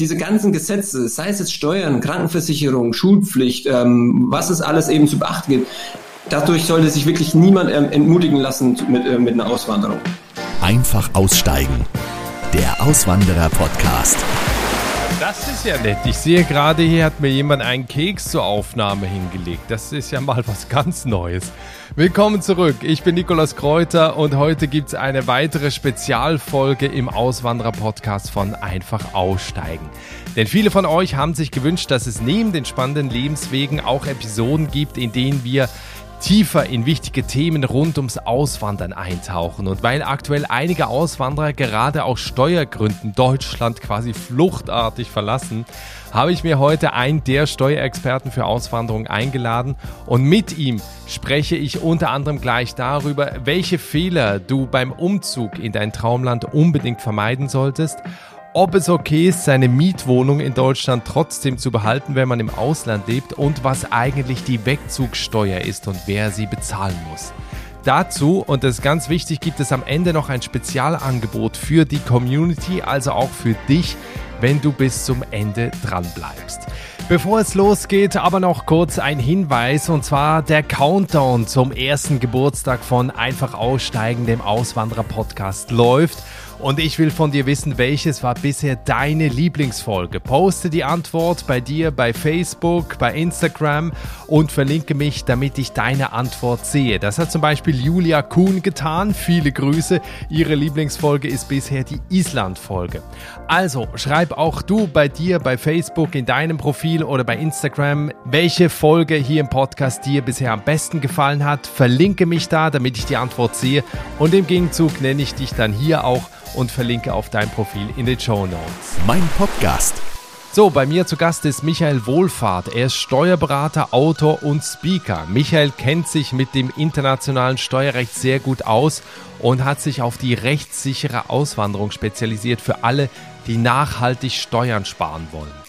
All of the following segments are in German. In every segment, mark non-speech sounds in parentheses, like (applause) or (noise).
diese ganzen Gesetze, sei es jetzt Steuern, Krankenversicherung, Schulpflicht, ähm, was es alles eben zu beachten gibt, dadurch sollte sich wirklich niemand ähm, entmutigen lassen mit, äh, mit einer Auswanderung. Einfach aussteigen. Der Auswanderer-Podcast. Das ist ja nett. Ich sehe gerade, hier hat mir jemand einen Keks zur Aufnahme hingelegt. Das ist ja mal was ganz Neues. Willkommen zurück. Ich bin Nikolaus Kräuter und heute gibt es eine weitere Spezialfolge im Auswanderer-Podcast von Einfach Aussteigen. Denn viele von euch haben sich gewünscht, dass es neben den spannenden Lebenswegen auch Episoden gibt, in denen wir tiefer in wichtige Themen rund ums Auswandern eintauchen. Und weil aktuell einige Auswanderer gerade aus Steuergründen Deutschland quasi fluchtartig verlassen, habe ich mir heute einen der Steuerexperten für Auswanderung eingeladen und mit ihm spreche ich unter anderem gleich darüber, welche Fehler du beim Umzug in dein Traumland unbedingt vermeiden solltest ob es okay ist, seine Mietwohnung in Deutschland trotzdem zu behalten, wenn man im Ausland lebt und was eigentlich die Wegzugsteuer ist und wer sie bezahlen muss. Dazu, und das ist ganz wichtig, gibt es am Ende noch ein Spezialangebot für die Community, also auch für dich, wenn du bis zum Ende dran bleibst. Bevor es losgeht, aber noch kurz ein Hinweis und zwar der Countdown zum ersten Geburtstag von Einfach Aussteigen, dem Auswanderer-Podcast läuft. Und ich will von dir wissen, welches war bisher deine Lieblingsfolge. Poste die Antwort bei dir bei Facebook, bei Instagram und verlinke mich, damit ich deine Antwort sehe. Das hat zum Beispiel Julia Kuhn getan. Viele Grüße. Ihre Lieblingsfolge ist bisher die Island-Folge. Also schreib auch du bei dir bei Facebook in deinem Profil oder bei Instagram, welche Folge hier im Podcast dir bisher am besten gefallen hat. Verlinke mich da, damit ich die Antwort sehe. Und im Gegenzug nenne ich dich dann hier auch und verlinke auf dein Profil in den Show Notes. Mein Podcast. So, bei mir zu Gast ist Michael Wohlfahrt. Er ist Steuerberater, Autor und Speaker. Michael kennt sich mit dem internationalen Steuerrecht sehr gut aus und hat sich auf die rechtssichere Auswanderung spezialisiert für alle, die nachhaltig Steuern sparen wollen.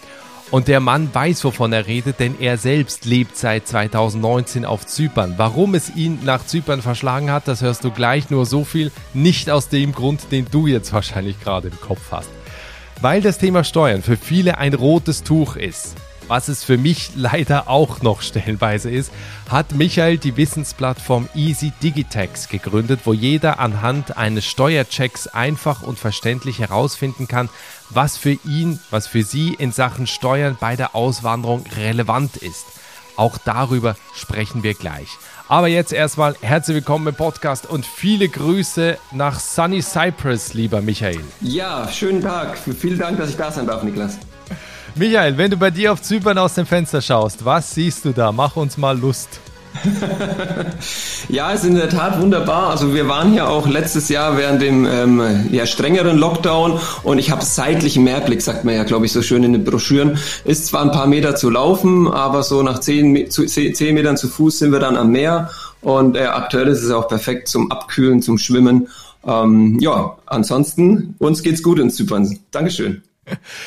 Und der Mann weiß, wovon er redet, denn er selbst lebt seit 2019 auf Zypern. Warum es ihn nach Zypern verschlagen hat, das hörst du gleich. Nur so viel, nicht aus dem Grund, den du jetzt wahrscheinlich gerade im Kopf hast. Weil das Thema Steuern für viele ein rotes Tuch ist, was es für mich leider auch noch stellenweise ist, hat Michael die Wissensplattform Easy Digitex gegründet, wo jeder anhand eines Steuerchecks einfach und verständlich herausfinden kann, was für ihn, was für sie in Sachen Steuern bei der Auswanderung relevant ist. Auch darüber sprechen wir gleich. Aber jetzt erstmal herzlich willkommen im Podcast und viele Grüße nach Sunny Cyprus, lieber Michael. Ja, schönen Tag. Vielen Dank, dass ich da sein darf, Niklas. Michael, wenn du bei dir auf Zypern aus dem Fenster schaust, was siehst du da? Mach uns mal Lust. (laughs) ja, ist in der Tat wunderbar. Also wir waren hier auch letztes Jahr während dem ähm, ja, strengeren Lockdown und ich habe seitlichen Mehrblick, sagt man ja, glaube ich, so schön in den Broschüren. Ist zwar ein paar Meter zu laufen, aber so nach zehn, zu, zehn Metern zu Fuß sind wir dann am Meer und äh, aktuell ist es auch perfekt zum Abkühlen, zum Schwimmen. Ähm, ja, ansonsten, uns geht's gut in Zypern. Dankeschön.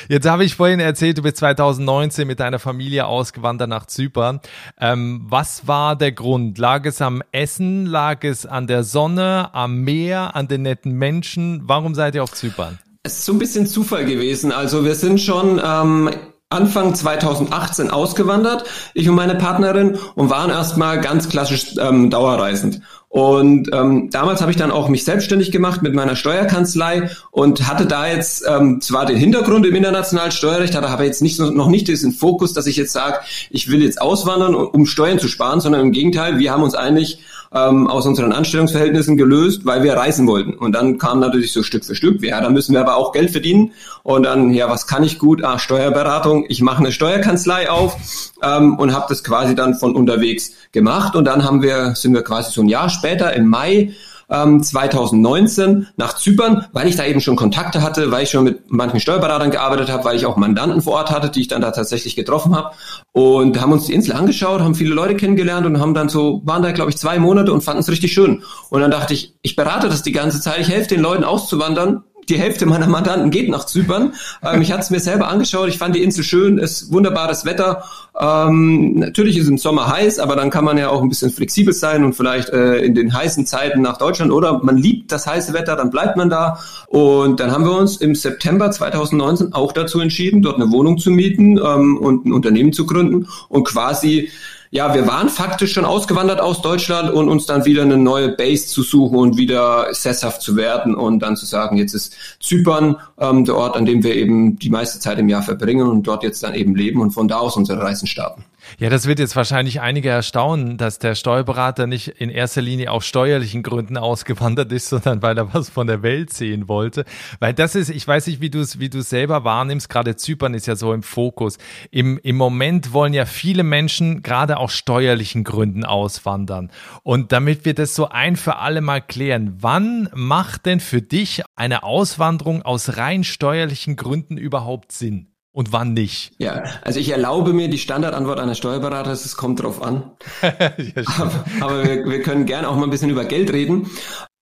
Jetzt habe ich vorhin erzählt, du bist 2019 mit deiner Familie ausgewandert nach Zypern. Ähm, was war der Grund? Lag es am Essen? Lag es an der Sonne, am Meer, an den netten Menschen? Warum seid ihr auf Zypern? Es ist so ein bisschen Zufall gewesen. Also wir sind schon ähm, Anfang 2018 ausgewandert, ich und meine Partnerin, und waren erstmal ganz klassisch ähm, dauerreisend. Und ähm, damals habe ich dann auch mich selbstständig gemacht mit meiner Steuerkanzlei und hatte da jetzt ähm, zwar den Hintergrund im internationalen Steuerrecht, hatte aber jetzt nicht noch nicht diesen Fokus, dass ich jetzt sage, ich will jetzt auswandern, um Steuern zu sparen, sondern im Gegenteil, wir haben uns eigentlich ähm, aus unseren Anstellungsverhältnissen gelöst, weil wir reisen wollten. Und dann kam natürlich so Stück für Stück, ja, da müssen wir aber auch Geld verdienen. Und dann, ja, was kann ich gut? Ah, Steuerberatung. Ich mache eine Steuerkanzlei auf ähm, und habe das quasi dann von unterwegs gemacht. Und dann haben wir, sind wir quasi so ein Jahr später im Mai ähm, 2019 nach Zypern, weil ich da eben schon Kontakte hatte, weil ich schon mit manchen Steuerberatern gearbeitet habe, weil ich auch Mandanten vor Ort hatte, die ich dann da tatsächlich getroffen habe und haben uns die Insel angeschaut, haben viele Leute kennengelernt und haben dann so, waren da glaube ich zwei Monate und fanden es richtig schön. Und dann dachte ich, ich berate das die ganze Zeit, ich helfe den Leuten auszuwandern, die Hälfte meiner Mandanten geht nach Zypern. Ähm, ich hatte es mir selber angeschaut, ich fand die Insel schön, ist wunderbares Wetter. Ähm, natürlich ist es im Sommer heiß, aber dann kann man ja auch ein bisschen flexibel sein und vielleicht äh, in den heißen Zeiten nach Deutschland oder man liebt das heiße Wetter, dann bleibt man da. Und dann haben wir uns im September 2019 auch dazu entschieden, dort eine Wohnung zu mieten ähm, und ein Unternehmen zu gründen und quasi ja, wir waren faktisch schon ausgewandert aus Deutschland und uns dann wieder eine neue Base zu suchen und wieder sesshaft zu werden und dann zu sagen, jetzt ist Zypern ähm, der Ort, an dem wir eben die meiste Zeit im Jahr verbringen und dort jetzt dann eben leben und von da aus unsere Reisen starten. Ja, das wird jetzt wahrscheinlich einige erstaunen, dass der Steuerberater nicht in erster Linie aus steuerlichen Gründen ausgewandert ist, (laughs) sondern weil er was von der Welt sehen wollte. Weil das ist, ich weiß nicht, wie du es, wie du es selber wahrnimmst, gerade Zypern ist ja so im Fokus. Im, Im Moment wollen ja viele Menschen gerade aus steuerlichen Gründen auswandern. Und damit wir das so ein für alle mal klären, wann macht denn für dich eine Auswanderung aus rein steuerlichen Gründen überhaupt Sinn? Und wann nicht? Ja, also ich erlaube mir die Standardantwort eines Steuerberaters, es kommt drauf an. (laughs) ja, aber, aber wir, wir, können gerne auch mal ein bisschen über Geld reden.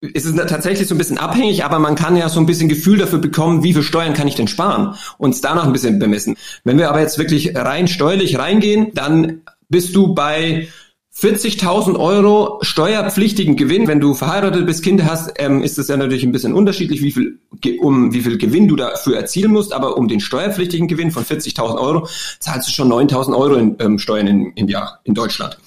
Es ist tatsächlich so ein bisschen abhängig, aber man kann ja so ein bisschen Gefühl dafür bekommen, wie viel Steuern kann ich denn sparen und es danach ein bisschen bemessen. Wenn wir aber jetzt wirklich rein steuerlich reingehen, dann bist du bei 40.000 Euro steuerpflichtigen Gewinn, wenn du verheiratet bist, Kinder hast, ähm, ist es ja natürlich ein bisschen unterschiedlich, wie viel, um wie viel Gewinn du dafür erzielen musst, aber um den steuerpflichtigen Gewinn von 40.000 Euro zahlst du schon 9.000 Euro in ähm, Steuern im, im Jahr in Deutschland.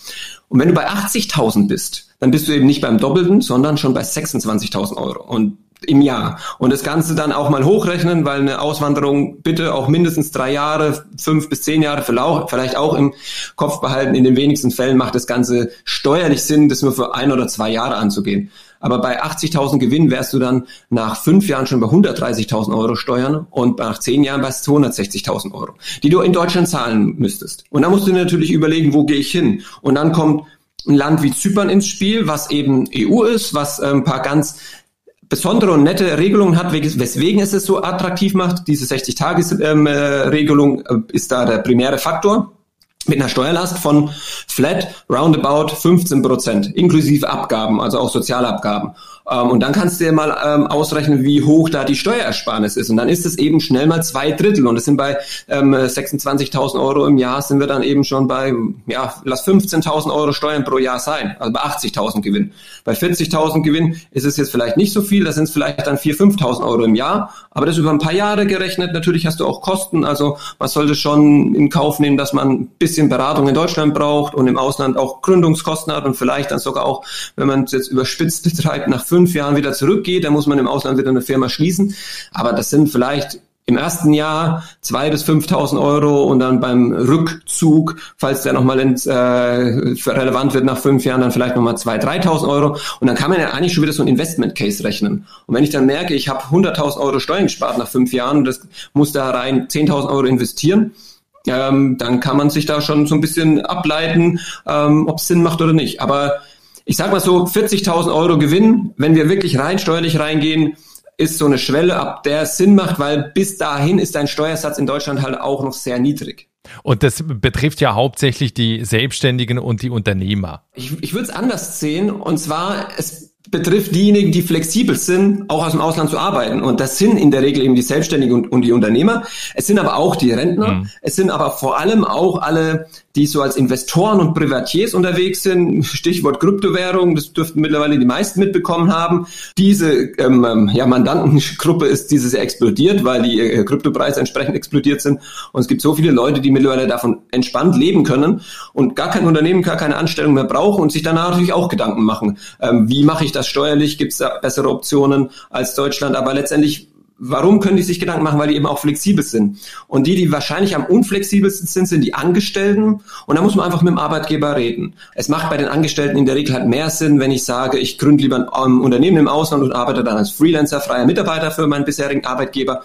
Und wenn du bei 80.000 bist, dann bist du eben nicht beim Doppelten, sondern schon bei 26.000 Euro. Und im Jahr. Und das Ganze dann auch mal hochrechnen, weil eine Auswanderung bitte auch mindestens drei Jahre, fünf bis zehn Jahre vielleicht auch im Kopf behalten. In den wenigsten Fällen macht das Ganze steuerlich Sinn, das nur für ein oder zwei Jahre anzugehen. Aber bei 80.000 Gewinn wärst du dann nach fünf Jahren schon bei 130.000 Euro Steuern und nach zehn Jahren bei 260.000 Euro, die du in Deutschland zahlen müsstest. Und dann musst du natürlich überlegen, wo gehe ich hin? Und dann kommt ein Land wie Zypern ins Spiel, was eben EU ist, was ein paar ganz besondere und nette Regelungen hat, weswegen es es so attraktiv macht. Diese 60-Tages-Regelung ähm, äh, ist da der primäre Faktor mit einer Steuerlast von flat roundabout 15 Prozent, inklusive Abgaben, also auch Sozialabgaben. Ähm, und dann kannst du dir mal ähm, ausrechnen, wie hoch da die Steuersparnis ist. Und dann ist es eben schnell mal zwei Drittel. Und es sind bei ähm, 26.000 Euro im Jahr sind wir dann eben schon bei, ja, lass 15.000 Euro Steuern pro Jahr sein. Also bei 80.000 Gewinn. Bei 40.000 Gewinn ist es jetzt vielleicht nicht so viel. Da sind es vielleicht dann 4.000, 5.000 Euro im Jahr. Aber das über ein paar Jahre gerechnet. Natürlich hast du auch Kosten. Also man sollte schon in Kauf nehmen, dass man ein bisschen Beratung in Deutschland braucht und im Ausland auch Gründungskosten hat und vielleicht dann sogar auch, wenn man es jetzt überspitzt betreibt, nach fünf Jahren wieder zurückgeht, dann muss man im Ausland wieder eine Firma schließen. Aber das sind vielleicht im ersten Jahr zwei bis 5.000 Euro und dann beim Rückzug, falls der nochmal äh, relevant wird nach fünf Jahren, dann vielleicht nochmal 2.000, 3.000 Euro. Und dann kann man ja eigentlich schon wieder so ein Investment Case rechnen. Und wenn ich dann merke, ich habe 100.000 Euro Steuern gespart nach fünf Jahren und das muss da rein 10.000 Euro investieren, ähm, dann kann man sich da schon so ein bisschen ableiten, ähm, ob es Sinn macht oder nicht. Aber ich sag mal so, 40.000 Euro Gewinn, wenn wir wirklich rein steuerlich reingehen, ist so eine Schwelle, ab der es Sinn macht, weil bis dahin ist dein Steuersatz in Deutschland halt auch noch sehr niedrig. Und das betrifft ja hauptsächlich die Selbstständigen und die Unternehmer. Ich, ich würde es anders sehen. Und zwar, es betrifft diejenigen, die flexibel sind, auch aus dem Ausland zu arbeiten. Und das sind in der Regel eben die Selbstständigen und, und die Unternehmer. Es sind aber auch die Rentner. Mhm. Es sind aber vor allem auch alle, die so als Investoren und Privatiers unterwegs sind. Stichwort Kryptowährung, das dürften mittlerweile die meisten mitbekommen haben. Diese ähm, ähm ja, Mandantengruppe ist dieses Jahr explodiert, weil die äh, Kryptopreise entsprechend explodiert sind. Und es gibt so viele Leute, die mittlerweile davon entspannt leben können und gar kein Unternehmen, gar keine Anstellung mehr brauchen und sich danach natürlich auch Gedanken machen. Ähm, wie mache ich das steuerlich? Gibt es da bessere Optionen als Deutschland? Aber letztendlich Warum können die sich Gedanken machen? Weil die eben auch flexibel sind. Und die, die wahrscheinlich am unflexibelsten sind, sind die Angestellten. Und da muss man einfach mit dem Arbeitgeber reden. Es macht bei den Angestellten in der Regel halt mehr Sinn, wenn ich sage, ich gründe lieber ein Unternehmen im Ausland und arbeite dann als Freelancer, freier Mitarbeiter für meinen bisherigen Arbeitgeber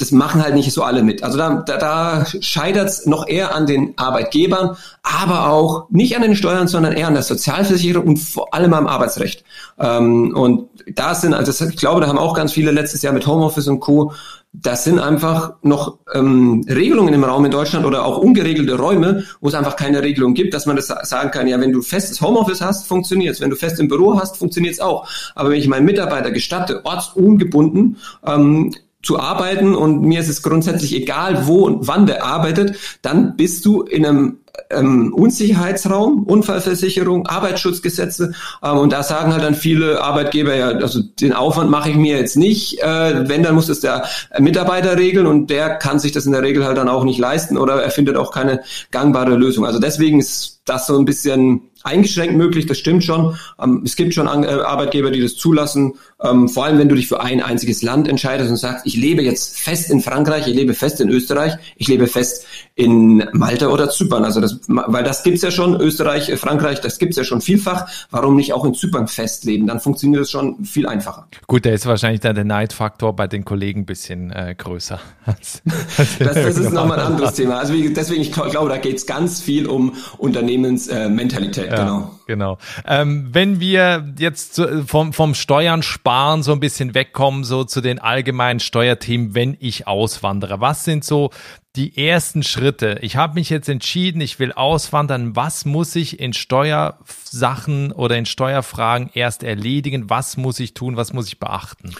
das machen halt nicht so alle mit. Also da, da, da scheitert es noch eher an den Arbeitgebern, aber auch nicht an den Steuern, sondern eher an der Sozialversicherung und vor allem am Arbeitsrecht. Ähm, und da sind, also ich glaube, da haben auch ganz viele letztes Jahr mit Homeoffice und Co. das sind einfach noch ähm, Regelungen im Raum in Deutschland oder auch ungeregelte Räume, wo es einfach keine Regelung gibt, dass man das sagen kann, ja, wenn du festes Homeoffice hast, funktioniert es. Wenn du fest im Büro hast, funktioniert es auch. Aber wenn ich meinen Mitarbeiter gestatte, ortsungebunden, ähm, zu arbeiten und mir ist es grundsätzlich egal, wo und wann der arbeitet, dann bist du in einem ähm, Unsicherheitsraum, Unfallversicherung, Arbeitsschutzgesetze ähm, und da sagen halt dann viele Arbeitgeber ja, also den Aufwand mache ich mir jetzt nicht, äh, wenn dann muss es der Mitarbeiter regeln und der kann sich das in der Regel halt dann auch nicht leisten oder er findet auch keine gangbare Lösung. Also deswegen ist das so ein bisschen eingeschränkt möglich, das stimmt schon. Ähm, es gibt schon äh, Arbeitgeber, die das zulassen. Ähm, vor allem, wenn du dich für ein einziges Land entscheidest und sagst, ich lebe jetzt fest in Frankreich, ich lebe fest in Österreich, ich lebe fest in Malta oder Zypern. Also das, weil das gibt's ja schon, Österreich, äh, Frankreich, das gibt's ja schon vielfach. Warum nicht auch in Zypern festleben? Dann funktioniert es schon viel einfacher. Gut, da ist wahrscheinlich dann der Neidfaktor bei den Kollegen ein bisschen äh, größer. Als, (laughs) als das, das ist nochmal ein anderes Thema. Also wie, deswegen, ich glaube, da geht's ganz viel um Unternehmensmentalität. Äh, ja, genau. Genau. Ähm, wenn wir jetzt zu, vom, vom Steuern sparen so ein bisschen wegkommen, so zu den allgemeinen Steuerthemen, wenn ich auswandere. Was sind so die ersten Schritte? Ich habe mich jetzt entschieden, ich will auswandern. Was muss ich in Steuersachen oder in Steuerfragen erst erledigen? Was muss ich tun? Was muss ich beachten?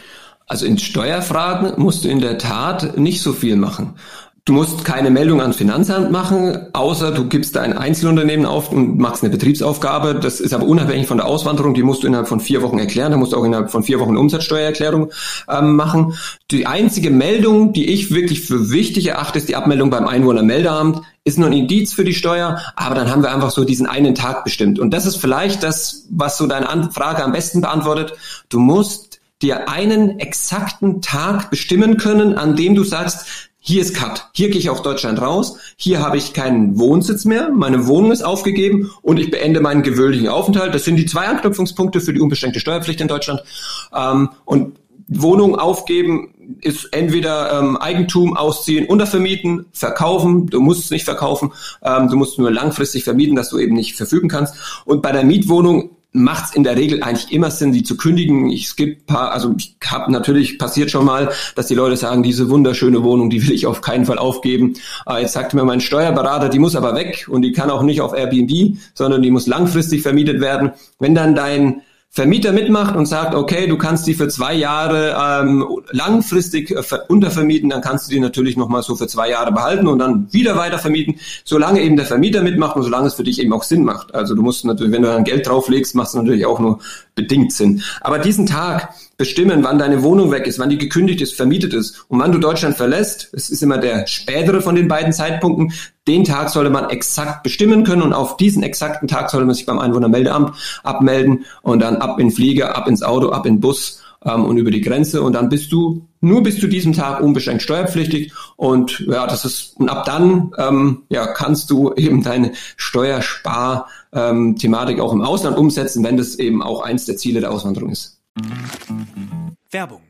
Also in Steuerfragen musst du in der Tat nicht so viel machen. Du musst keine Meldung ans Finanzamt machen, außer du gibst dein Einzelunternehmen auf und machst eine Betriebsaufgabe. Das ist aber unabhängig von der Auswanderung. Die musst du innerhalb von vier Wochen erklären. Da musst du auch innerhalb von vier Wochen Umsatzsteuererklärung ähm, machen. Die einzige Meldung, die ich wirklich für wichtig erachte, ist die Abmeldung beim Einwohnermeldeamt. Ist nur ein Indiz für die Steuer, aber dann haben wir einfach so diesen einen Tag bestimmt. Und das ist vielleicht das, was so deine Frage am besten beantwortet. Du musst dir einen exakten Tag bestimmen können, an dem du sagst, hier ist Cut. Hier gehe ich auf Deutschland raus. Hier habe ich keinen Wohnsitz mehr. Meine Wohnung ist aufgegeben und ich beende meinen gewöhnlichen Aufenthalt. Das sind die zwei Anknüpfungspunkte für die unbeschränkte Steuerpflicht in Deutschland. Ähm, und Wohnung aufgeben ist entweder ähm, Eigentum ausziehen, untervermieten, verkaufen. Du musst es nicht verkaufen. Ähm, du musst nur langfristig vermieten, dass du eben nicht verfügen kannst. Und bei der Mietwohnung macht es in der Regel eigentlich immer Sinn, sie zu kündigen. Ich, gibt paar, also ich habe natürlich passiert schon mal, dass die Leute sagen, diese wunderschöne Wohnung, die will ich auf keinen Fall aufgeben. Äh, jetzt sagt mir mein Steuerberater, die muss aber weg und die kann auch nicht auf Airbnb, sondern die muss langfristig vermietet werden. Wenn dann dein Vermieter mitmacht und sagt, okay, du kannst die für zwei Jahre ähm, langfristig äh, untervermieten, dann kannst du die natürlich nochmal so für zwei Jahre behalten und dann wieder weiter vermieten, solange eben der Vermieter mitmacht und solange es für dich eben auch Sinn macht. Also du musst natürlich, wenn du dann Geld drauflegst, machst du natürlich auch nur bedingt Sinn. Aber diesen Tag bestimmen, wann deine Wohnung weg ist, wann die gekündigt ist, vermietet ist und wann du Deutschland verlässt, es ist immer der spätere von den beiden Zeitpunkten, den Tag sollte man exakt bestimmen können und auf diesen exakten Tag sollte man sich beim Einwohnermeldeamt abmelden und dann ab in Flieger, ab ins Auto, ab in Bus ähm, und über die Grenze und dann bist du nur bis zu diesem Tag unbeschränkt steuerpflichtig und ja, das ist und ab dann ähm, ja kannst du eben deine Steuerspar-Thematik ähm, auch im Ausland umsetzen, wenn das eben auch eins der Ziele der Auswanderung ist. Werbung.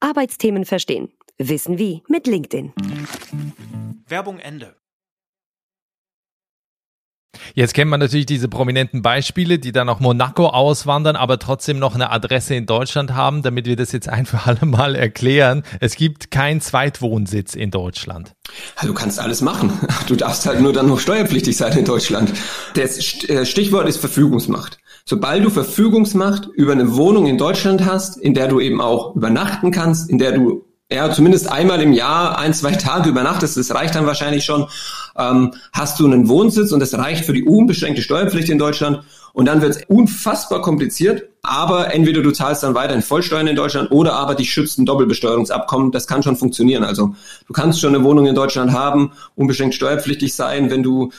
Arbeitsthemen verstehen. Wissen wie mit LinkedIn. Werbung Ende. Jetzt kennt man natürlich diese prominenten Beispiele, die dann auch Monaco auswandern, aber trotzdem noch eine Adresse in Deutschland haben, damit wir das jetzt ein für alle Mal erklären. Es gibt keinen Zweitwohnsitz in Deutschland. Du kannst alles machen. Du darfst halt nur dann noch steuerpflichtig sein in Deutschland. Das äh, Stichwort ist Verfügungsmacht. Sobald du Verfügungsmacht über eine Wohnung in Deutschland hast, in der du eben auch übernachten kannst, in der du ja, zumindest einmal im Jahr ein, zwei Tage übernachtest, das reicht dann wahrscheinlich schon, ähm, hast du einen Wohnsitz und das reicht für die unbeschränkte Steuerpflicht in Deutschland und dann wird es unfassbar kompliziert, aber entweder du zahlst dann weiterhin Vollsteuern in Deutschland oder aber dich schützt ein Doppelbesteuerungsabkommen, das kann schon funktionieren. Also du kannst schon eine Wohnung in Deutschland haben, unbeschränkt steuerpflichtig sein, wenn du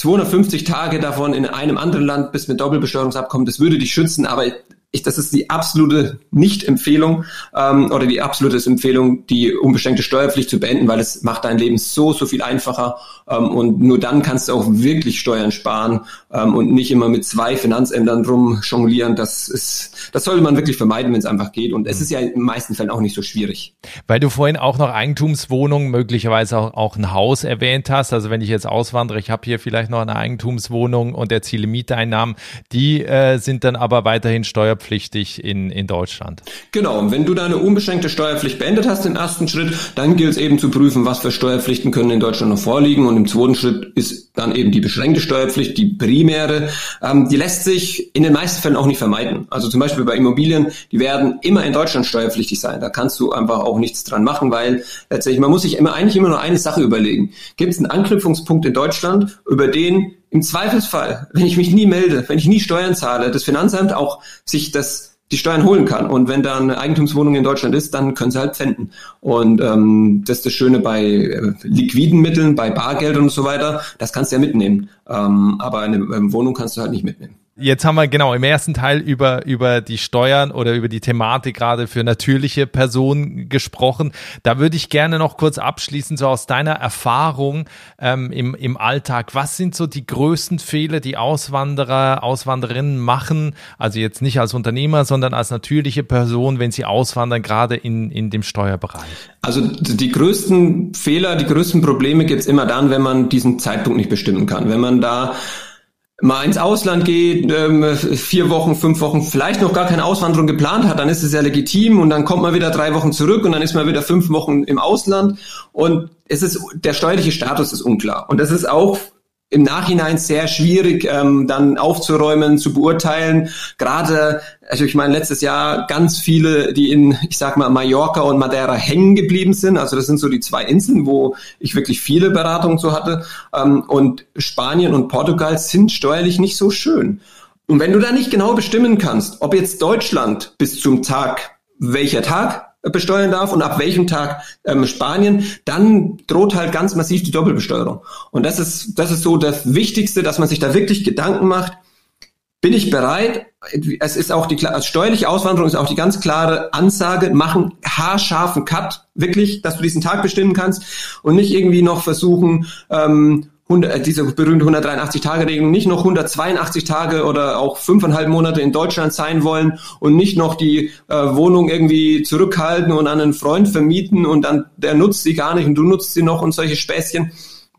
250 Tage davon in einem anderen Land bist mit Doppelbesteuerungsabkommen, das würde dich schützen, aber ich, das ist die absolute Nicht-Empfehlung ähm, oder die absolute Empfehlung, die unbeschränkte Steuerpflicht zu beenden, weil es macht dein Leben so, so viel einfacher ähm, und nur dann kannst du auch wirklich Steuern sparen ähm, und nicht immer mit zwei Finanzämtern rumjonglieren. Das ist, das sollte man wirklich vermeiden, wenn es einfach geht und es mhm. ist ja in den meisten Fällen auch nicht so schwierig. Weil du vorhin auch noch Eigentumswohnungen, möglicherweise auch, auch ein Haus erwähnt hast, also wenn ich jetzt auswandere, ich habe hier vielleicht noch eine Eigentumswohnung und erziele Mieteinnahmen, die äh, sind dann aber weiterhin steuerpflichtig steuerpflichtig in, in Deutschland. Genau, und wenn du deine unbeschränkte Steuerpflicht beendet hast im ersten Schritt, dann gilt es eben zu prüfen, was für Steuerpflichten können in Deutschland noch vorliegen. Und im zweiten Schritt ist dann eben die beschränkte Steuerpflicht, die primäre. Ähm, die lässt sich in den meisten Fällen auch nicht vermeiden. Also zum Beispiel bei Immobilien, die werden immer in Deutschland steuerpflichtig sein. Da kannst du einfach auch nichts dran machen, weil letztendlich, man muss sich immer eigentlich immer nur eine Sache überlegen. Gibt es einen Anknüpfungspunkt in Deutschland, über den im Zweifelsfall, wenn ich mich nie melde, wenn ich nie Steuern zahle, das Finanzamt auch sich das die Steuern holen kann. Und wenn da eine Eigentumswohnung in Deutschland ist, dann können sie halt pfänden. Und ähm, das ist das Schöne bei äh, liquiden Mitteln, bei Bargeld und so weiter, das kannst du ja mitnehmen. Ähm, aber eine ähm, Wohnung kannst du halt nicht mitnehmen. Jetzt haben wir genau im ersten Teil über, über die Steuern oder über die Thematik gerade für natürliche Personen gesprochen. Da würde ich gerne noch kurz abschließen, so aus deiner Erfahrung ähm, im, im Alltag. Was sind so die größten Fehler, die Auswanderer, Auswanderinnen machen? Also jetzt nicht als Unternehmer, sondern als natürliche Person, wenn sie auswandern, gerade in, in dem Steuerbereich. Also die größten Fehler, die größten Probleme gibt's immer dann, wenn man diesen Zeitpunkt nicht bestimmen kann. Wenn man da mal ins Ausland geht, ähm, vier Wochen, fünf Wochen, vielleicht noch gar keine Auswanderung geplant hat, dann ist es ja legitim und dann kommt man wieder drei Wochen zurück und dann ist man wieder fünf Wochen im Ausland. Und es ist der steuerliche Status ist unklar. Und das ist auch im Nachhinein sehr schwierig ähm, dann aufzuräumen, zu beurteilen. Gerade, also ich meine, letztes Jahr ganz viele, die in, ich sag mal, Mallorca und Madeira hängen geblieben sind. Also das sind so die zwei Inseln, wo ich wirklich viele Beratungen so hatte. Ähm, und Spanien und Portugal sind steuerlich nicht so schön. Und wenn du da nicht genau bestimmen kannst, ob jetzt Deutschland bis zum Tag, welcher Tag besteuern darf und ab welchem Tag ähm, Spanien, dann droht halt ganz massiv die Doppelbesteuerung. Und das ist, das ist so das Wichtigste, dass man sich da wirklich Gedanken macht. Bin ich bereit? Es ist auch die als steuerliche Auswanderung ist auch die ganz klare Ansage, machen haarscharfen Cut, wirklich, dass du diesen Tag bestimmen kannst und nicht irgendwie noch versuchen, ähm, 100, äh, diese berühmte 183-Tage-Regelung nicht noch 182 Tage oder auch fünfeinhalb Monate in Deutschland sein wollen und nicht noch die äh, Wohnung irgendwie zurückhalten und an einen Freund vermieten und dann der nutzt sie gar nicht und du nutzt sie noch und solche Späßchen.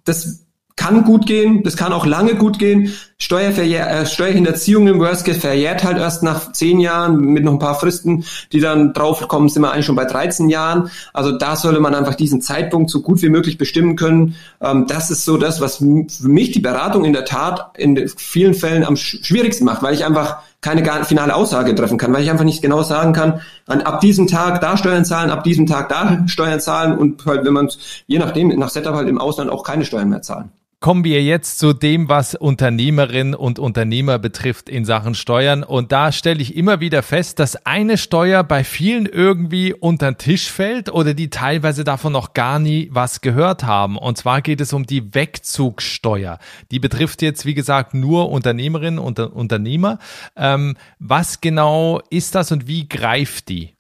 Das kann gut gehen, das kann auch lange gut gehen. Steuerverjähr äh, Steuerhinterziehung im Worst Case verjährt halt erst nach zehn Jahren mit noch ein paar Fristen, die dann draufkommen, sind wir eigentlich schon bei 13 Jahren. Also da sollte man einfach diesen Zeitpunkt so gut wie möglich bestimmen können. Ähm, das ist so das, was für mich die Beratung in der Tat in vielen Fällen am schwierigsten macht, weil ich einfach keine finale Aussage treffen kann, weil ich einfach nicht genau sagen kann, an, ab diesem Tag da Steuern zahlen, ab diesem Tag da Steuern zahlen und halt, wenn man je nachdem nach Setup halt im Ausland auch keine Steuern mehr zahlen. Kommen wir jetzt zu dem, was Unternehmerinnen und Unternehmer betrifft in Sachen Steuern. Und da stelle ich immer wieder fest, dass eine Steuer bei vielen irgendwie unter den Tisch fällt oder die teilweise davon noch gar nie was gehört haben. Und zwar geht es um die Wegzugsteuer. Die betrifft jetzt, wie gesagt, nur Unternehmerinnen und Unternehmer. Ähm, was genau ist das und wie greift die?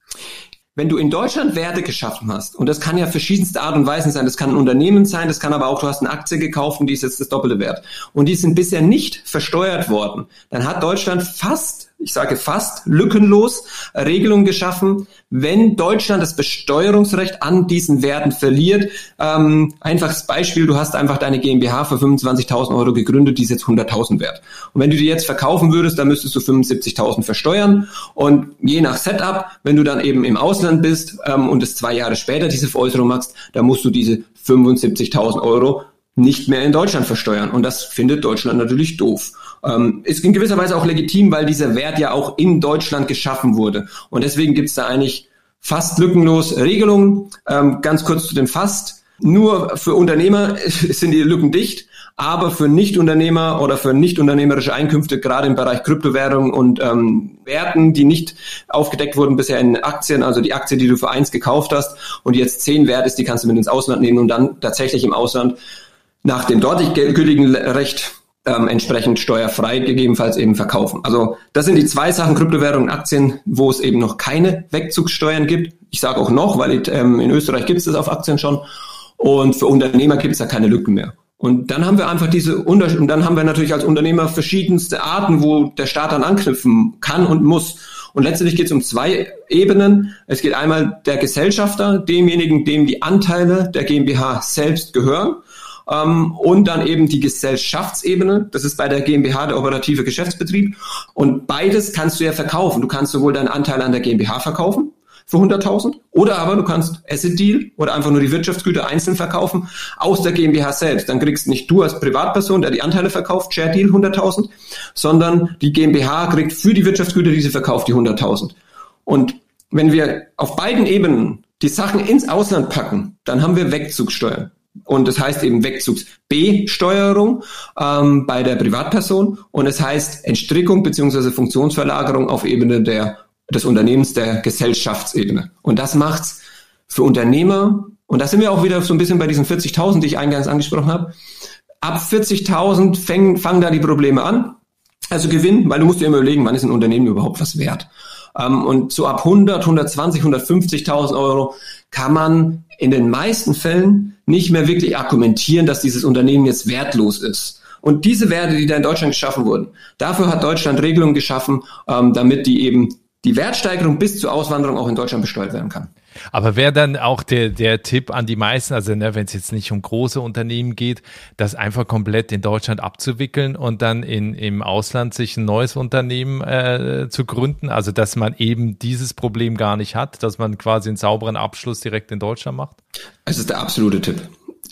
Wenn du in Deutschland Werte geschaffen hast, und das kann ja verschiedenste Art und Weisen sein, das kann ein Unternehmen sein, das kann aber auch, du hast eine Aktie gekauft und die ist jetzt das doppelte Wert, und die sind bisher nicht versteuert worden, dann hat Deutschland fast ich sage fast lückenlos Regelungen geschaffen, wenn Deutschland das Besteuerungsrecht an diesen Werten verliert. Ähm, einfaches Beispiel, du hast einfach deine GmbH für 25.000 Euro gegründet, die ist jetzt 100.000 wert. Und wenn du die jetzt verkaufen würdest, dann müsstest du 75.000 versteuern. Und je nach Setup, wenn du dann eben im Ausland bist ähm, und es zwei Jahre später diese Veräußerung machst, dann musst du diese 75.000 Euro nicht mehr in Deutschland versteuern. Und das findet Deutschland natürlich doof. Ähm, ist in gewisser Weise auch legitim, weil dieser Wert ja auch in Deutschland geschaffen wurde. Und deswegen gibt es da eigentlich fast lückenlos Regelungen. Ähm, ganz kurz zu dem Fast. Nur für Unternehmer (laughs) sind die Lücken dicht, aber für Nichtunternehmer oder für nichtunternehmerische Einkünfte, gerade im Bereich Kryptowährung und ähm, Werten, die nicht aufgedeckt wurden bisher in Aktien, also die Aktie, die du für eins gekauft hast und jetzt zehn wert ist, die kannst du mit ins Ausland nehmen und dann tatsächlich im Ausland nach dem dortig gültigen Recht ähm, entsprechend steuerfrei gegebenenfalls eben verkaufen. Also das sind die zwei Sachen, Kryptowährungen und Aktien, wo es eben noch keine Wegzugssteuern gibt. Ich sage auch noch, weil ähm, in Österreich gibt es das auf Aktien schon. Und für Unternehmer gibt es da keine Lücken mehr. Und dann haben wir einfach diese Unterschiede, und dann haben wir natürlich als Unternehmer verschiedenste Arten, wo der Staat dann anknüpfen kann und muss. Und letztendlich geht es um zwei Ebenen. Es geht einmal der Gesellschafter, demjenigen, dem die Anteile der GmbH selbst gehören. Ähm, und dann eben die Gesellschaftsebene. Das ist bei der GmbH der operative Geschäftsbetrieb. Und beides kannst du ja verkaufen. Du kannst sowohl deinen Anteil an der GmbH verkaufen für 100.000 oder aber du kannst Asset Deal oder einfach nur die Wirtschaftsgüter einzeln verkaufen aus der GmbH selbst. Dann kriegst nicht du als Privatperson, der die Anteile verkauft, Share Deal 100.000, sondern die GmbH kriegt für die Wirtschaftsgüter, die sie verkauft, die 100.000. Und wenn wir auf beiden Ebenen die Sachen ins Ausland packen, dann haben wir Wegzugsteuern. Und das heißt eben Wegzugs-B-Steuerung ähm, bei der Privatperson und es heißt Entstrickung beziehungsweise Funktionsverlagerung auf Ebene der, des Unternehmens der Gesellschaftsebene. Und das macht's für Unternehmer, und da sind wir auch wieder so ein bisschen bei diesen 40.000, die ich eingangs angesprochen habe. Ab 40.000 fangen, fangen da die Probleme an. Also Gewinn, weil du musst dir immer überlegen, wann ist ein Unternehmen überhaupt was wert. Ähm, und so ab 100, 120, 150.000 Euro kann man in den meisten Fällen nicht mehr wirklich argumentieren, dass dieses Unternehmen jetzt wertlos ist. Und diese Werte, die da in Deutschland geschaffen wurden, dafür hat Deutschland Regelungen geschaffen, ähm, damit die eben die Wertsteigerung bis zur Auswanderung auch in Deutschland besteuert werden kann. Aber wäre dann auch der, der Tipp an die meisten, also ne, wenn es jetzt nicht um große Unternehmen geht, das einfach komplett in Deutschland abzuwickeln und dann in, im Ausland sich ein neues Unternehmen äh, zu gründen? Also dass man eben dieses Problem gar nicht hat, dass man quasi einen sauberen Abschluss direkt in Deutschland macht? Es ist der absolute Tipp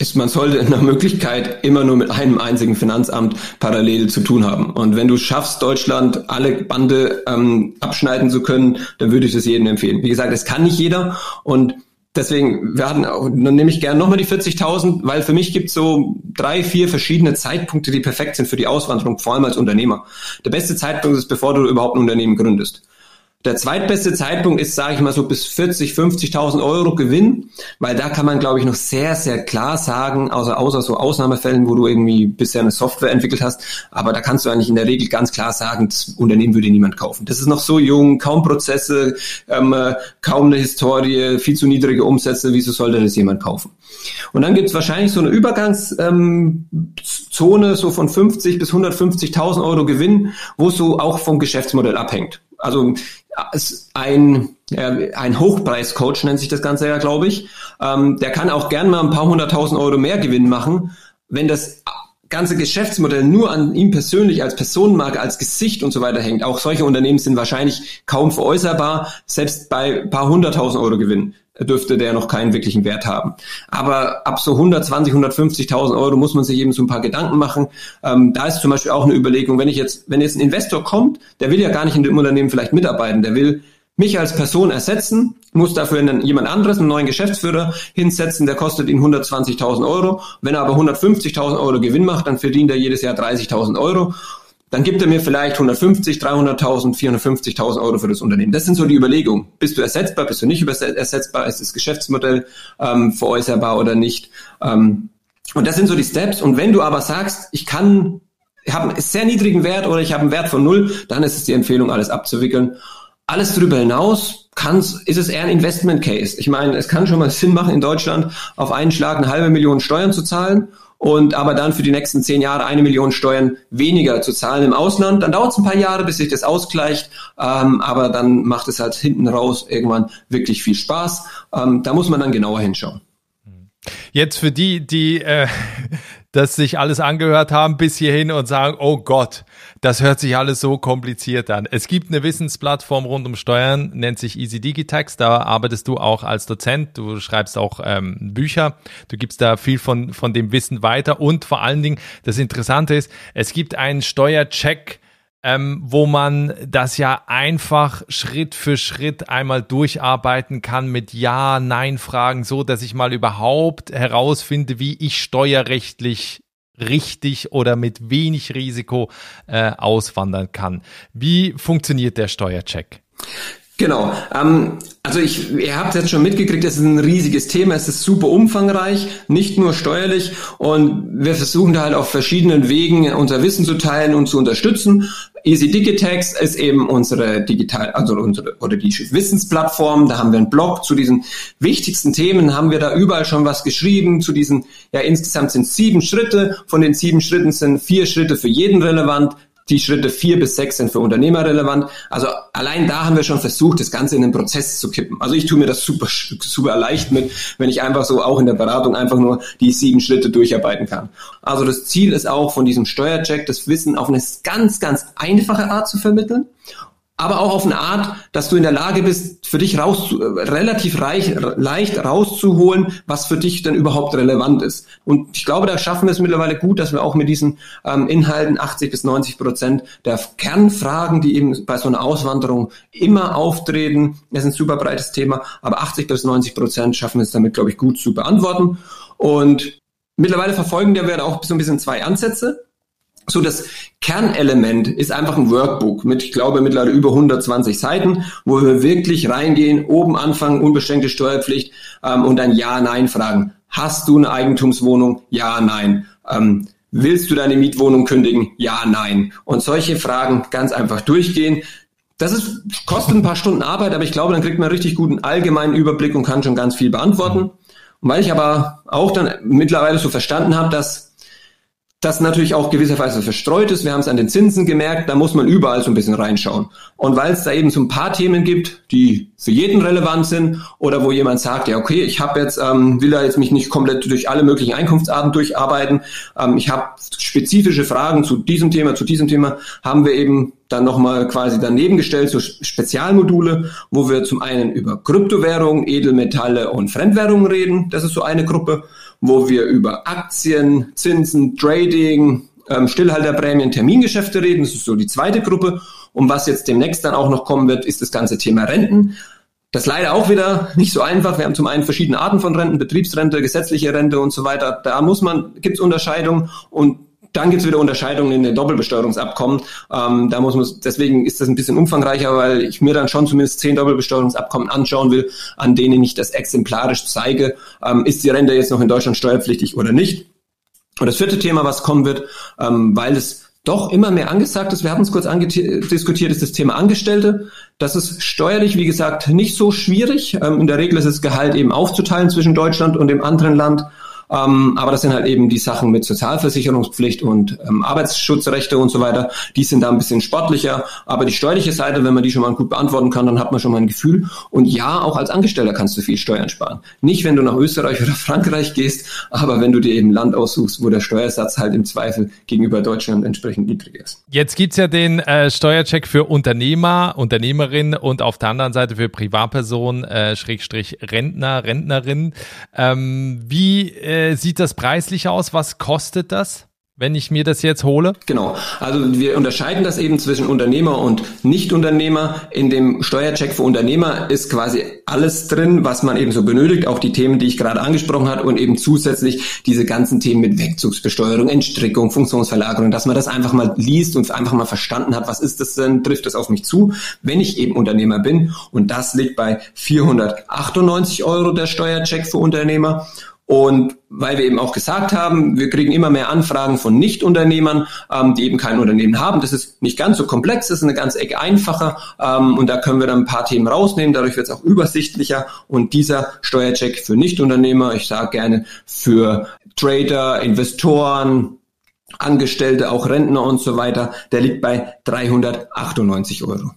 ist, man sollte nach Möglichkeit immer nur mit einem einzigen Finanzamt parallel zu tun haben. Und wenn du schaffst, Deutschland alle Bande ähm, abschneiden zu können, dann würde ich das jedem empfehlen. Wie gesagt, es kann nicht jeder und deswegen werden, dann nehme ich gerne nochmal die 40.000, weil für mich gibt es so drei, vier verschiedene Zeitpunkte, die perfekt sind für die Auswanderung, vor allem als Unternehmer. Der beste Zeitpunkt ist, bevor du überhaupt ein Unternehmen gründest. Der zweitbeste Zeitpunkt ist, sage ich mal so, bis 40, 50.000 Euro Gewinn, weil da kann man, glaube ich, noch sehr, sehr klar sagen, außer, außer so Ausnahmefällen, wo du irgendwie bisher eine Software entwickelt hast, aber da kannst du eigentlich in der Regel ganz klar sagen, das Unternehmen würde niemand kaufen. Das ist noch so jung, kaum Prozesse, ähm, äh, kaum eine Historie, viel zu niedrige Umsätze, wieso sollte das jemand kaufen? Und dann gibt es wahrscheinlich so eine Übergangszone, ähm, so von 50 bis 150.000 Euro Gewinn, wo es so auch vom Geschäftsmodell abhängt also ein, ein Hochpreiscoach nennt sich das Ganze ja, glaube ich. Ähm, der kann auch gern mal ein paar hunderttausend Euro mehr Gewinn machen, wenn das ganze Geschäftsmodell nur an ihm persönlich als Personenmarke, als Gesicht und so weiter hängt. Auch solche Unternehmen sind wahrscheinlich kaum veräußerbar, selbst bei paar hunderttausend Euro Gewinn dürfte der noch keinen wirklichen Wert haben. Aber ab so 120, 150.000 Euro muss man sich eben so ein paar Gedanken machen. Ähm, da ist zum Beispiel auch eine Überlegung, wenn ich jetzt, wenn jetzt ein Investor kommt, der will ja gar nicht in dem Unternehmen vielleicht mitarbeiten, der will mich als Person ersetzen, muss dafür jemand anderes, einen neuen Geschäftsführer hinsetzen, der kostet ihn 120.000 Euro. Wenn er aber 150.000 Euro Gewinn macht, dann verdient er jedes Jahr 30.000 Euro dann gibt er mir vielleicht 150, 300.000, 450.000 Euro für das Unternehmen. Das sind so die Überlegungen. Bist du ersetzbar, bist du nicht ersetzbar, ist das Geschäftsmodell ähm, veräußerbar oder nicht? Ähm, und das sind so die Steps. Und wenn du aber sagst, ich kann, ich habe einen sehr niedrigen Wert oder ich habe einen Wert von null, dann ist es die Empfehlung, alles abzuwickeln. Alles darüber hinaus kann's, ist es eher ein Investment Case. Ich meine, es kann schon mal Sinn machen, in Deutschland auf einen Schlag eine halbe Million Steuern zu zahlen und aber dann für die nächsten zehn Jahre eine Million Steuern weniger zu zahlen im Ausland. Dann dauert es ein paar Jahre, bis sich das ausgleicht, ähm, aber dann macht es halt hinten raus irgendwann wirklich viel Spaß. Ähm, da muss man dann genauer hinschauen. Jetzt für die, die äh, das sich alles angehört haben bis hierhin und sagen, oh Gott, das hört sich alles so kompliziert an. Es gibt eine Wissensplattform rund um Steuern, nennt sich Easy Digitax. Da arbeitest du auch als Dozent. Du schreibst auch ähm, Bücher. Du gibst da viel von, von dem Wissen weiter. Und vor allen Dingen, das Interessante ist, es gibt einen Steuercheck, ähm, wo man das ja einfach Schritt für Schritt einmal durcharbeiten kann mit Ja, Nein-Fragen, so dass ich mal überhaupt herausfinde, wie ich steuerrechtlich richtig oder mit wenig Risiko äh, auswandern kann. Wie funktioniert der Steuercheck? Genau. Ähm, also ich, ihr habt jetzt schon mitgekriegt, es ist ein riesiges Thema, es ist super umfangreich, nicht nur steuerlich. Und wir versuchen da halt auf verschiedenen Wegen unser Wissen zu teilen und zu unterstützen. Easy Digitex ist eben unsere digital, also unsere, oder die Wissensplattform, da haben wir einen Blog. Zu diesen wichtigsten Themen, haben wir da überall schon was geschrieben, zu diesen, ja insgesamt sind sieben Schritte, von den sieben Schritten sind vier Schritte für jeden relevant, die Schritte vier bis sechs sind für Unternehmer relevant. Also allein da haben wir schon versucht, das Ganze in den Prozess zu kippen. Also ich tue mir das super, (laughs) super leicht mit, wenn ich einfach so auch in der Beratung einfach nur die sieben Schritte durcharbeiten kann. Also das Ziel ist auch von diesem Steuercheck, das Wissen auf eine ganz, ganz einfache Art zu vermitteln aber auch auf eine Art, dass du in der Lage bist, für dich raus, relativ reich, leicht rauszuholen, was für dich dann überhaupt relevant ist. Und ich glaube, da schaffen wir es mittlerweile gut, dass wir auch mit diesen ähm, Inhalten 80 bis 90 Prozent der Kernfragen, die eben bei so einer Auswanderung immer auftreten, das ist ein super breites Thema, aber 80 bis 90 Prozent schaffen wir es damit, glaube ich, gut zu beantworten. Und mittlerweile verfolgen wir auch so ein bisschen zwei Ansätze. So das Kernelement ist einfach ein Workbook mit, ich glaube, mittlerweile über 120 Seiten, wo wir wirklich reingehen, oben anfangen, unbeschränkte Steuerpflicht ähm, und dann Ja-Nein fragen. Hast du eine Eigentumswohnung? Ja, nein. Ähm, willst du deine Mietwohnung kündigen? Ja, nein. Und solche Fragen ganz einfach durchgehen. Das ist, kostet ein paar Stunden Arbeit, aber ich glaube, dann kriegt man richtig guten allgemeinen Überblick und kann schon ganz viel beantworten. Und weil ich aber auch dann mittlerweile so verstanden habe, dass das natürlich auch gewisserweise verstreut ist. Wir haben es an den Zinsen gemerkt, da muss man überall so ein bisschen reinschauen. Und weil es da eben so ein paar Themen gibt, die für jeden relevant sind oder wo jemand sagt, ja okay, ich habe jetzt ähm, will da jetzt mich nicht komplett durch alle möglichen Einkunftsarten durcharbeiten, ähm, ich habe spezifische Fragen zu diesem Thema, zu diesem Thema, haben wir eben dann nochmal quasi daneben gestellt, so Spezialmodule, wo wir zum einen über Kryptowährungen, Edelmetalle und Fremdwährungen reden. Das ist so eine Gruppe wo wir über Aktien, Zinsen, Trading, ähm, Stillhalterprämien, Termingeschäfte reden. Das ist so die zweite Gruppe. Und was jetzt demnächst dann auch noch kommen wird, ist das ganze Thema Renten. Das leider auch wieder nicht so einfach. Wir haben zum einen verschiedene Arten von Renten, Betriebsrente, gesetzliche Rente und so weiter. Da muss man, gibt es Unterscheidungen und dann gibt es wieder Unterscheidungen in den Doppelbesteuerungsabkommen. Ähm, da muss man, deswegen ist das ein bisschen umfangreicher, weil ich mir dann schon zumindest zehn Doppelbesteuerungsabkommen anschauen will, an denen ich das exemplarisch zeige, ähm, ist die Rente jetzt noch in Deutschland steuerpflichtig oder nicht. Und das vierte Thema, was kommen wird, ähm, weil es doch immer mehr angesagt ist, wir hatten es kurz diskutiert, ist das Thema Angestellte. Das ist steuerlich, wie gesagt, nicht so schwierig. Ähm, in der Regel ist das Gehalt eben aufzuteilen zwischen Deutschland und dem anderen Land. Ähm, aber das sind halt eben die Sachen mit Sozialversicherungspflicht und ähm, Arbeitsschutzrechte und so weiter. Die sind da ein bisschen sportlicher. Aber die steuerliche Seite, wenn man die schon mal gut beantworten kann, dann hat man schon mal ein Gefühl. Und ja, auch als Angestellter kannst du viel Steuern sparen. Nicht, wenn du nach Österreich oder (laughs) Frankreich gehst, aber wenn du dir eben Land aussuchst, wo der Steuersatz halt im Zweifel gegenüber Deutschland entsprechend niedrig ist. Jetzt gibt's ja den äh, Steuercheck für Unternehmer, Unternehmerinnen und auf der anderen Seite für Privatpersonen, äh, Schrägstrich Rentner, Rentnerinnen. Ähm, wie äh, äh, sieht das preislich aus? Was kostet das? wenn ich mir das jetzt hole? Genau. Also wir unterscheiden das eben zwischen Unternehmer und Nichtunternehmer. In dem Steuercheck für Unternehmer ist quasi alles drin, was man eben so benötigt, auch die Themen, die ich gerade angesprochen habe und eben zusätzlich diese ganzen Themen mit Wegzugsbesteuerung, Entstrickung, Funktionsverlagerung, dass man das einfach mal liest und einfach mal verstanden hat, was ist das denn, trifft das auf mich zu, wenn ich eben Unternehmer bin. Und das liegt bei 498 Euro der Steuercheck für Unternehmer. Und weil wir eben auch gesagt haben, wir kriegen immer mehr Anfragen von Nichtunternehmern, ähm, die eben kein Unternehmen haben. Das ist nicht ganz so komplex, das ist eine ganze Ecke einfacher ähm, und da können wir dann ein paar Themen rausnehmen. Dadurch wird es auch übersichtlicher und dieser Steuercheck für Nichtunternehmer, ich sage gerne für Trader, Investoren, Angestellte, auch Rentner und so weiter, der liegt bei 398 Euro.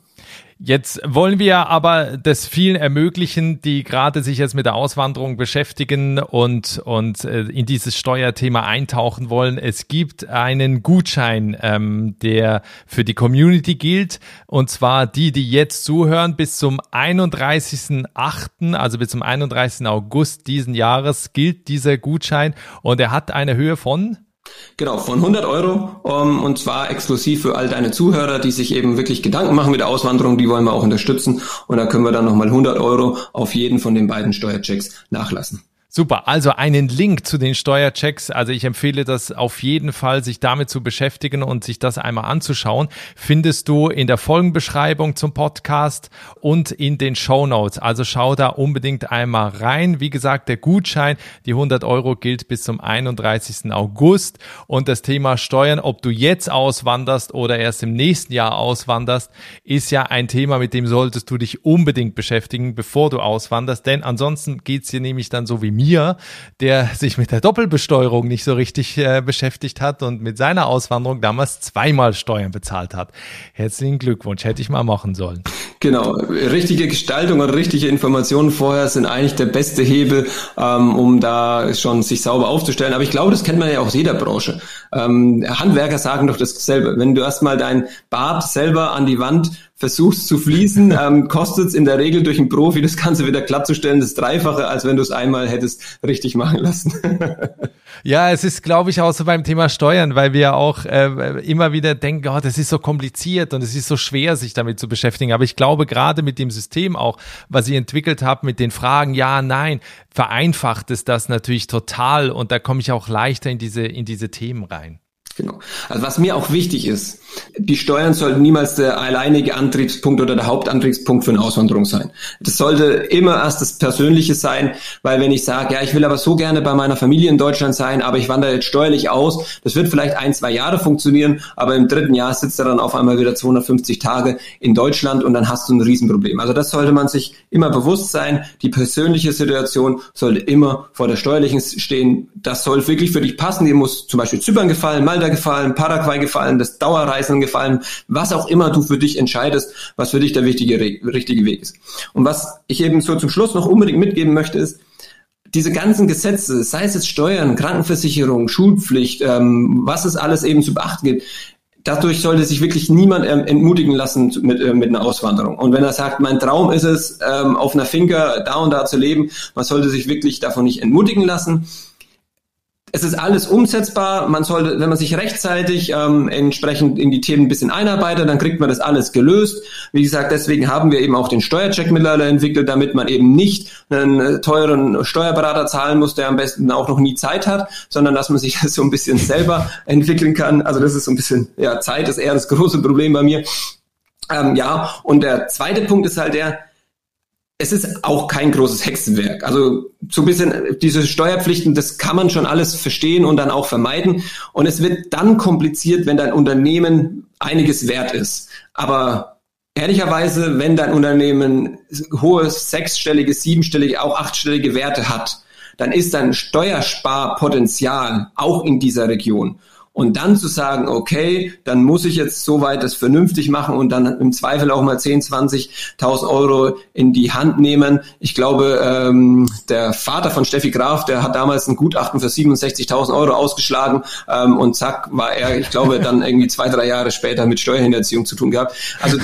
Jetzt wollen wir aber das vielen ermöglichen, die gerade sich jetzt mit der Auswanderung beschäftigen und, und äh, in dieses Steuerthema eintauchen wollen. Es gibt einen Gutschein, ähm, der für die Community gilt. Und zwar die, die jetzt zuhören, bis zum 31.8., also bis zum 31. August diesen Jahres gilt dieser Gutschein. Und er hat eine Höhe von Genau, von 100 Euro um, und zwar exklusiv für all deine Zuhörer, die sich eben wirklich Gedanken machen mit der Auswanderung, die wollen wir auch unterstützen und da können wir dann nochmal 100 Euro auf jeden von den beiden Steuerchecks nachlassen. Super, also einen Link zu den Steuerchecks. Also ich empfehle das auf jeden Fall, sich damit zu beschäftigen und sich das einmal anzuschauen. Findest du in der Folgenbeschreibung zum Podcast und in den Show Notes. Also schau da unbedingt einmal rein. Wie gesagt, der Gutschein, die 100 Euro gilt bis zum 31. August. Und das Thema Steuern, ob du jetzt auswanderst oder erst im nächsten Jahr auswanderst, ist ja ein Thema, mit dem solltest du dich unbedingt beschäftigen, bevor du auswanderst. Denn ansonsten geht's dir nämlich dann so wie mir mir, der sich mit der Doppelbesteuerung nicht so richtig äh, beschäftigt hat und mit seiner Auswanderung damals zweimal Steuern bezahlt hat. Herzlichen Glückwunsch, hätte ich mal machen sollen. Genau, richtige Gestaltung und richtige Informationen vorher sind eigentlich der beste Hebel, ähm, um da schon sich sauber aufzustellen. Aber ich glaube, das kennt man ja auch aus jeder Branche. Ähm, Handwerker sagen doch dasselbe. Wenn du erstmal dein Bad selber an die Wand versuchst zu fließen, (laughs) ähm, kostet es in der Regel durch einen Profi das Ganze wieder glattzustellen, das Dreifache, als wenn du es einmal hättest richtig machen lassen. (laughs) ja, es ist, glaube ich, auch so beim Thema Steuern, weil wir auch äh, immer wieder denken, oh, das ist so kompliziert und es ist so schwer, sich damit zu beschäftigen. Aber ich glaube, gerade mit dem System auch, was ihr entwickelt habt, mit den Fragen, ja, nein, vereinfacht es das natürlich total und da komme ich auch leichter in diese, in diese Themen rein. Genau. Also was mir auch wichtig ist, die Steuern sollten niemals der alleinige Antriebspunkt oder der Hauptantriebspunkt für eine Auswanderung sein. Das sollte immer erst das Persönliche sein, weil wenn ich sage, ja, ich will aber so gerne bei meiner Familie in Deutschland sein, aber ich wandere jetzt steuerlich aus, das wird vielleicht ein, zwei Jahre funktionieren, aber im dritten Jahr sitzt er dann auf einmal wieder 250 Tage in Deutschland und dann hast du ein Riesenproblem. Also das sollte man sich immer bewusst sein. Die persönliche Situation sollte immer vor der steuerlichen stehen. Das soll wirklich für dich passen. Dir muss zum Beispiel Zypern gefallen, Malta gefallen, Paraguay gefallen, das Dauerreisen gefallen, was auch immer du für dich entscheidest, was für dich der wichtige, richtige Weg ist. Und was ich eben so zum Schluss noch unbedingt mitgeben möchte, ist, diese ganzen Gesetze, sei es jetzt Steuern, Krankenversicherung, Schulpflicht, ähm, was es alles eben zu beachten gibt, dadurch sollte sich wirklich niemand ähm, entmutigen lassen mit, äh, mit einer Auswanderung. Und wenn er sagt, mein Traum ist es, ähm, auf einer Finca da und da zu leben, man sollte sich wirklich davon nicht entmutigen lassen. Es ist alles umsetzbar. Man sollte, wenn man sich rechtzeitig ähm, entsprechend in die Themen ein bisschen einarbeitet, dann kriegt man das alles gelöst. Wie gesagt, deswegen haben wir eben auch den Steuercheck mittlerweile entwickelt, damit man eben nicht einen äh, teuren Steuerberater zahlen muss, der am besten auch noch nie Zeit hat, sondern dass man sich das (laughs) so ein bisschen selber entwickeln kann. Also das ist so ein bisschen, ja, Zeit ist eher das große Problem bei mir. Ähm, ja, und der zweite Punkt ist halt der, es ist auch kein großes Hexenwerk. Also so ein bisschen diese Steuerpflichten, das kann man schon alles verstehen und dann auch vermeiden. Und es wird dann kompliziert, wenn dein Unternehmen einiges wert ist. Aber ehrlicherweise, wenn dein Unternehmen hohe sechsstellige, siebenstellige, auch achtstellige Werte hat, dann ist dein Steuersparpotenzial auch in dieser Region. Und dann zu sagen, okay, dann muss ich jetzt soweit das vernünftig machen und dann im Zweifel auch mal 10, 20.000 Euro in die Hand nehmen. Ich glaube, ähm, der Vater von Steffi Graf, der hat damals ein Gutachten für 67.000 Euro ausgeschlagen ähm, und zack war er, ich glaube, dann irgendwie zwei, drei Jahre später mit Steuerhinterziehung zu tun gehabt. Also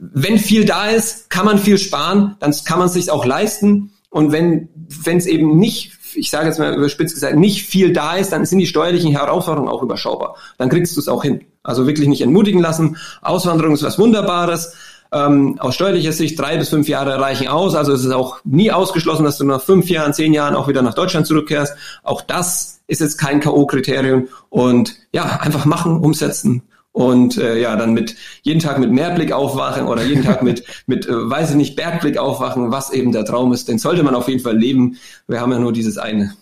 wenn viel da ist, kann man viel sparen, dann kann man es sich auch leisten. Und wenn wenn es eben nicht ich sage jetzt mal überspitzt gesagt, nicht viel da ist, dann sind die steuerlichen Herausforderungen auch überschaubar. Dann kriegst du es auch hin. Also wirklich nicht entmutigen lassen. Auswanderung ist was Wunderbares. Ähm, aus steuerlicher Sicht drei bis fünf Jahre reichen aus. Also es ist auch nie ausgeschlossen, dass du nach fünf Jahren, zehn Jahren auch wieder nach Deutschland zurückkehrst. Auch das ist jetzt kein K.O.-Kriterium. Und ja, einfach machen, umsetzen und äh, ja, dann mit jeden Tag mit Meerblick aufwachen oder jeden Tag mit, (laughs) mit äh, weiß ich nicht, Bergblick aufwachen, was eben der Traum ist. Den sollte man auf jeden Fall leben. Wir haben ja nur dieses eine.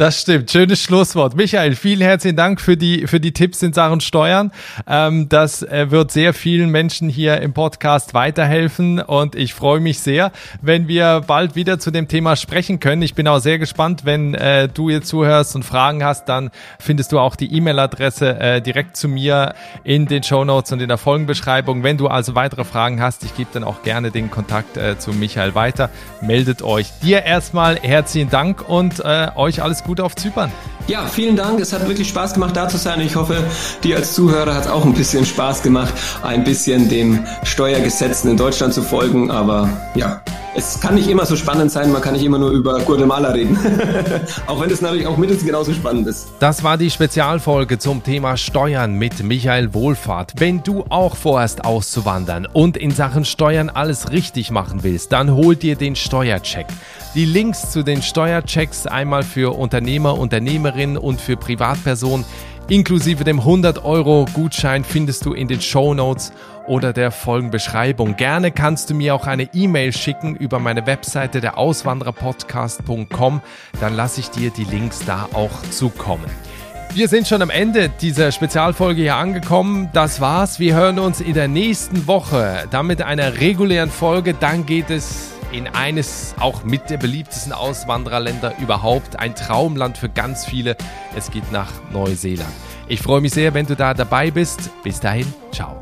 Das stimmt. Schönes Schlusswort. Michael, vielen herzlichen Dank für die, für die Tipps in Sachen Steuern. Ähm, das äh, wird sehr vielen Menschen hier im Podcast weiterhelfen und ich freue mich sehr, wenn wir bald wieder zu dem Thema sprechen können. Ich bin auch sehr gespannt, wenn äh, du hier zuhörst und Fragen hast, dann findest du auch die E-Mail-Adresse äh, direkt zu mir in den Show Notes und in der Folgenbeschreibung. Wenn du also weitere Fragen hast, ich gebe dann auch gerne den Kontakt äh, zu Michael weiter. Meldet euch. Dir erstmal herzlichen Dank und äh, euch alles Gute gut auf Zypern. Ja, vielen Dank. Es hat wirklich Spaß gemacht, da zu sein. Ich hoffe, dir als Zuhörer hat es auch ein bisschen Spaß gemacht, ein bisschen dem Steuergesetzen in Deutschland zu folgen. Aber ja, es kann nicht immer so spannend sein, man kann nicht immer nur über Guatemala reden. (laughs) auch wenn es natürlich auch mindestens genauso spannend ist. Das war die Spezialfolge zum Thema Steuern mit Michael Wohlfahrt. Wenn du auch vorhast auszuwandern und in Sachen Steuern alles richtig machen willst, dann hol dir den Steuercheck. Die Links zu den Steuerchecks einmal für Unternehmer, Unternehmerinnen und für Privatpersonen inklusive dem 100 Euro Gutschein findest du in den Show Notes oder der Folgenbeschreibung. Gerne kannst du mir auch eine E-Mail schicken über meine Webseite der Auswandererpodcast.com. Dann lasse ich dir die Links da auch zukommen. Wir sind schon am Ende dieser Spezialfolge hier angekommen. Das war's. Wir hören uns in der nächsten Woche. Dann mit einer regulären Folge. Dann geht es in eines auch mit der beliebtesten Auswandererländer überhaupt. Ein Traumland für ganz viele. Es geht nach Neuseeland. Ich freue mich sehr, wenn du da dabei bist. Bis dahin, ciao.